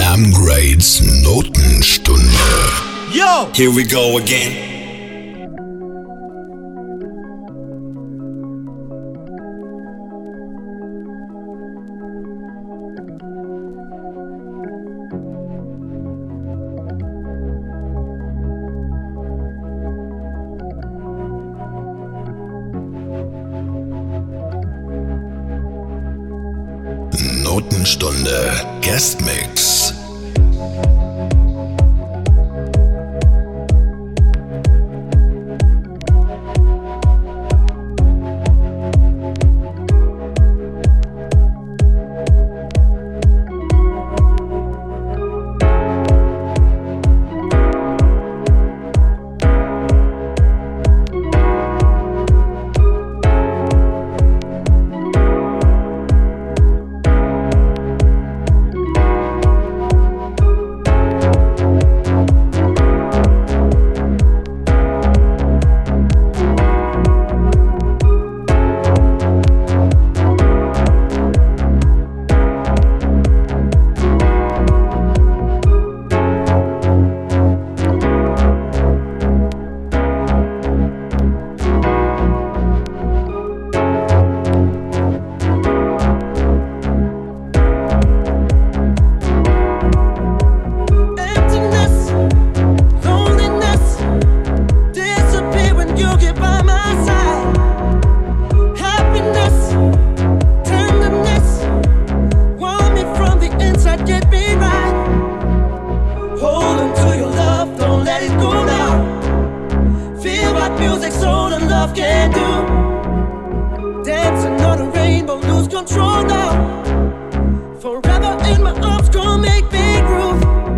Sam Grade's Notenstunde. Yo! Here we go again. music, soul, and love can do. Dancing on a rainbow, lose control now. Forever in my arms, gonna make me groove.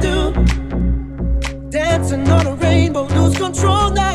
Do. Dancing on a rainbow, lose control now.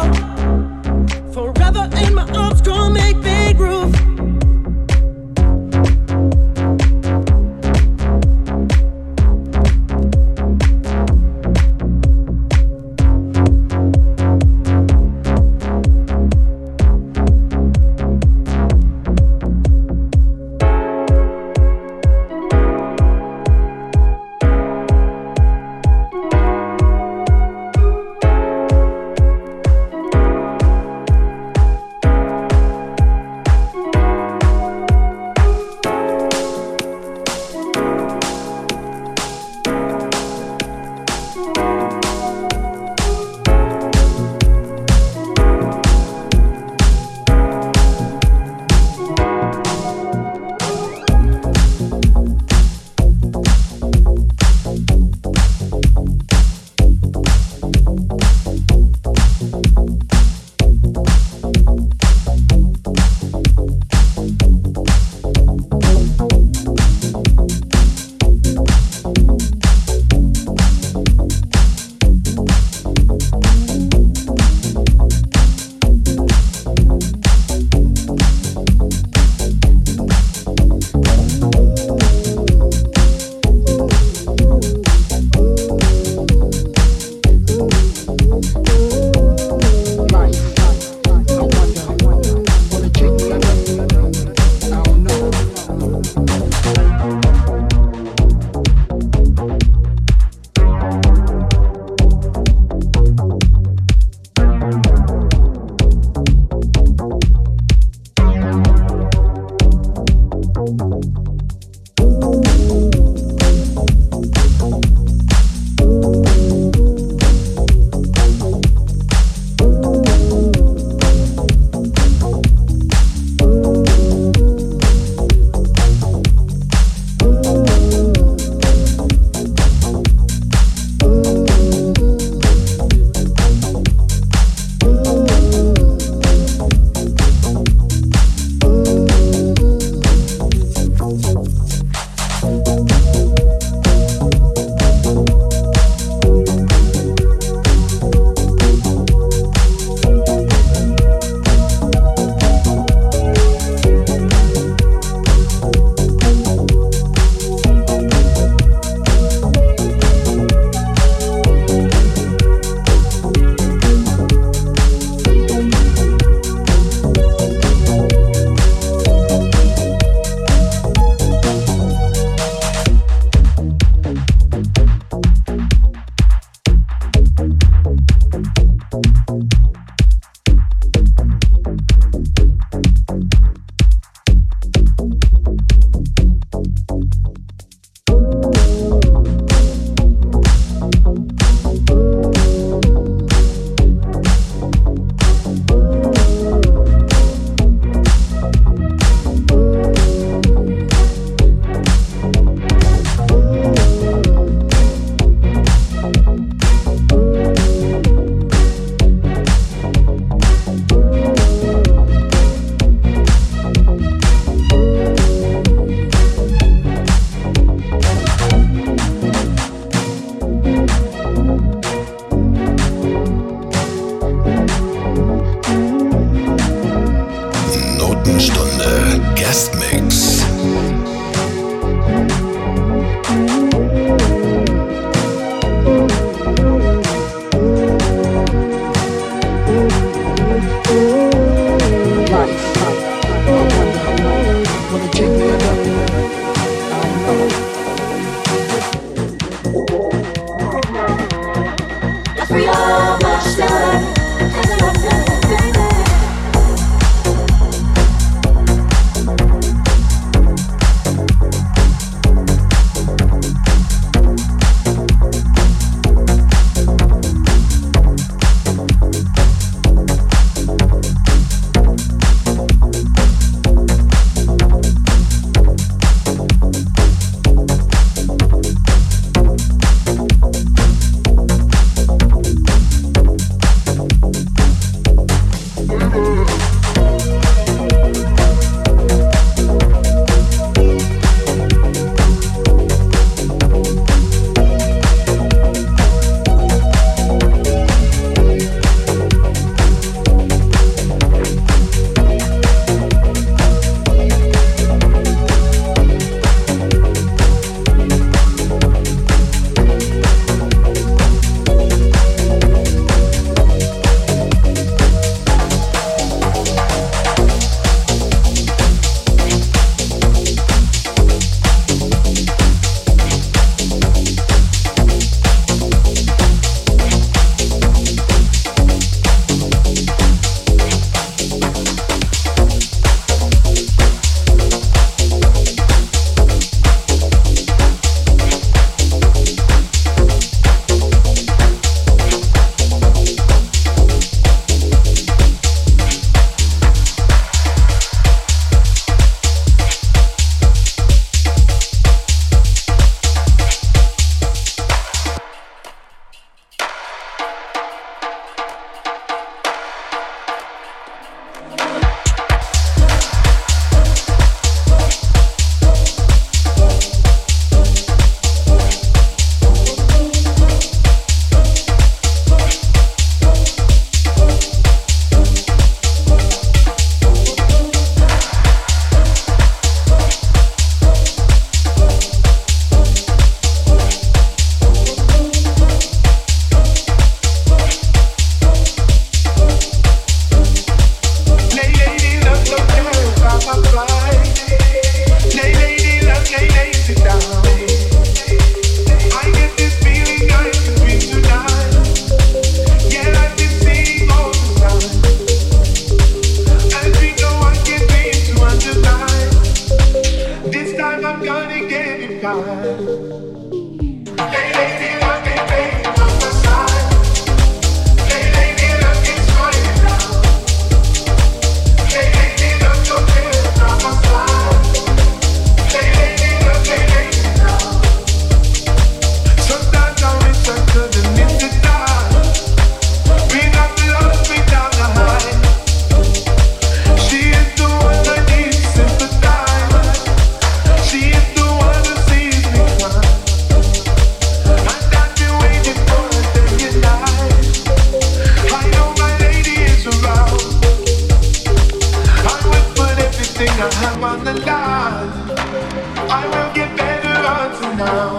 now.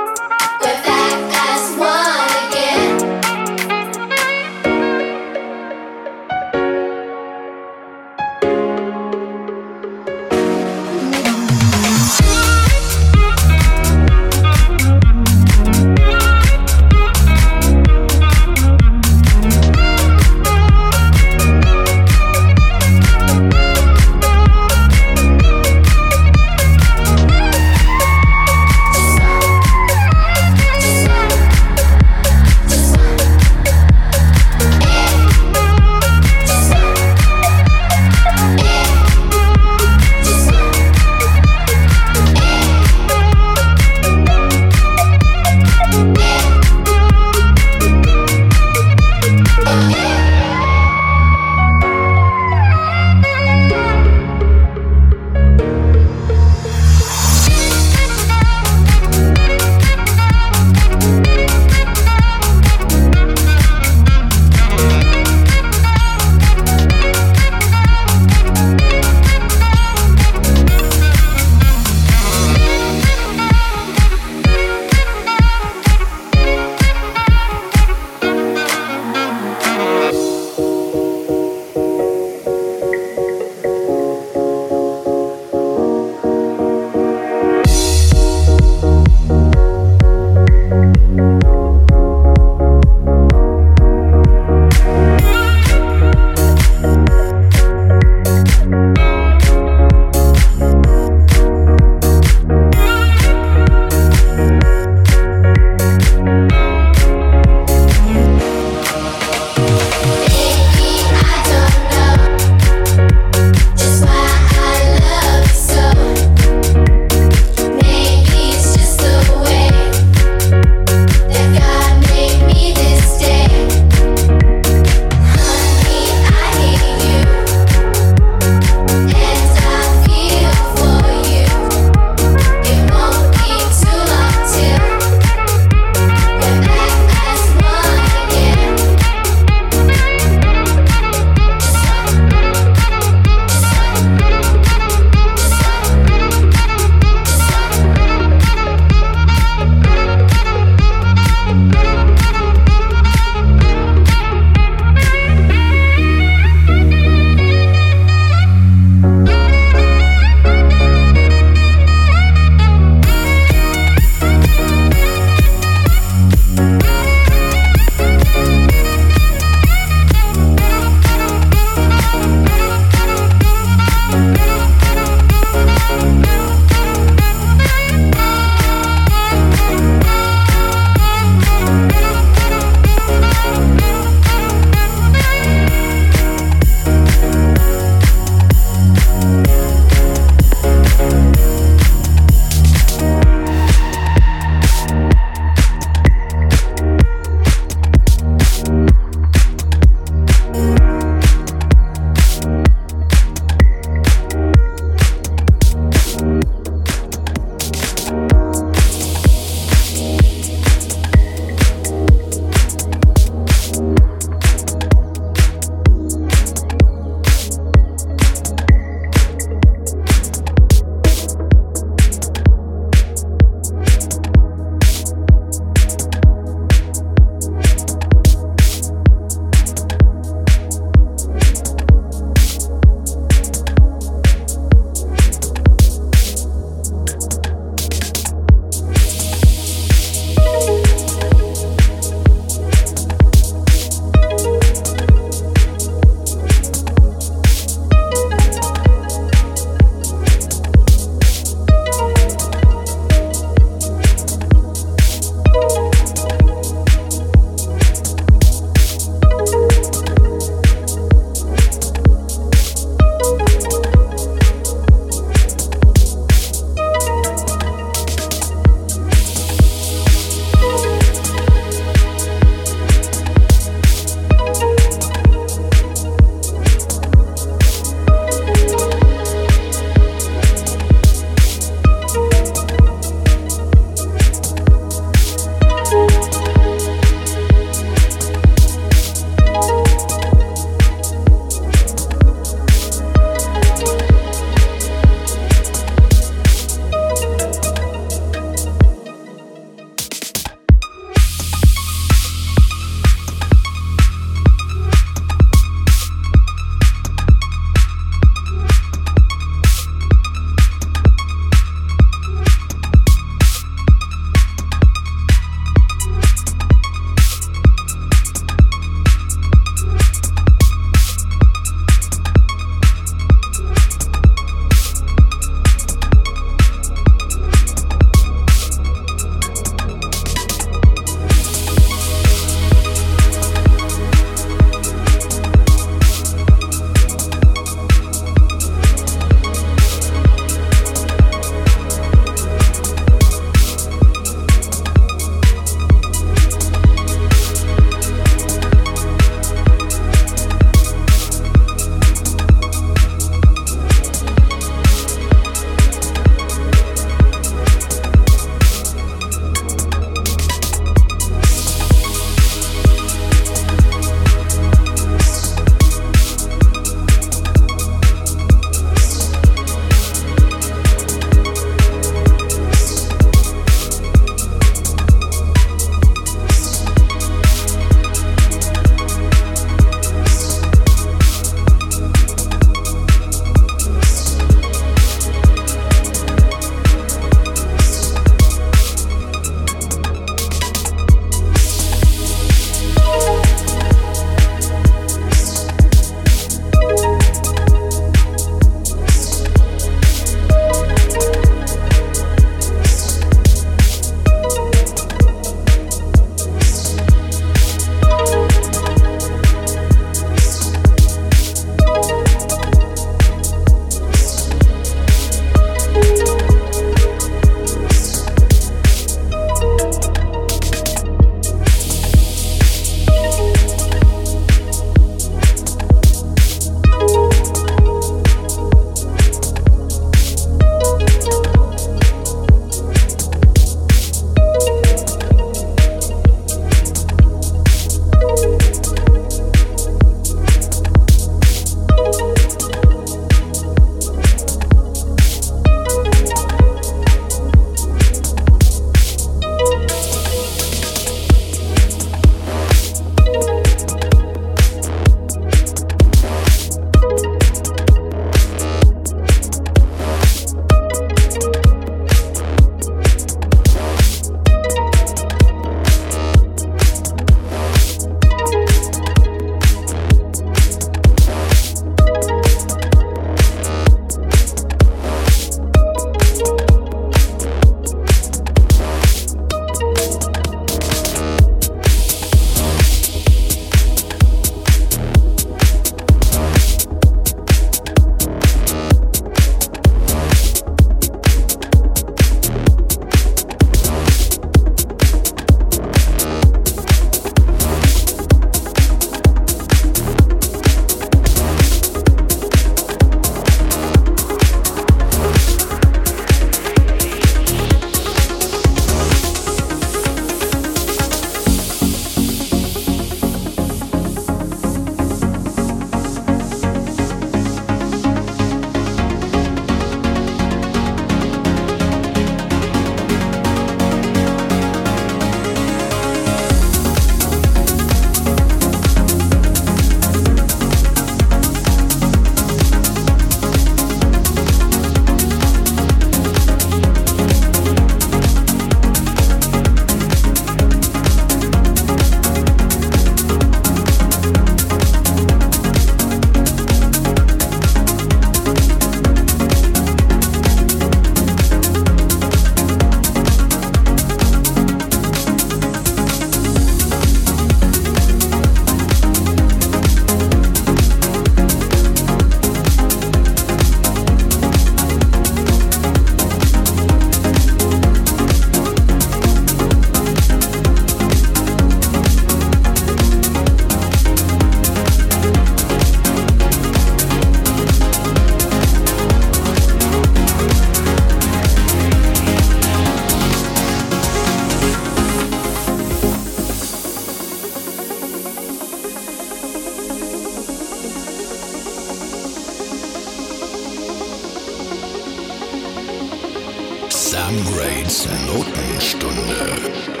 Sam Grade's Notenstunde.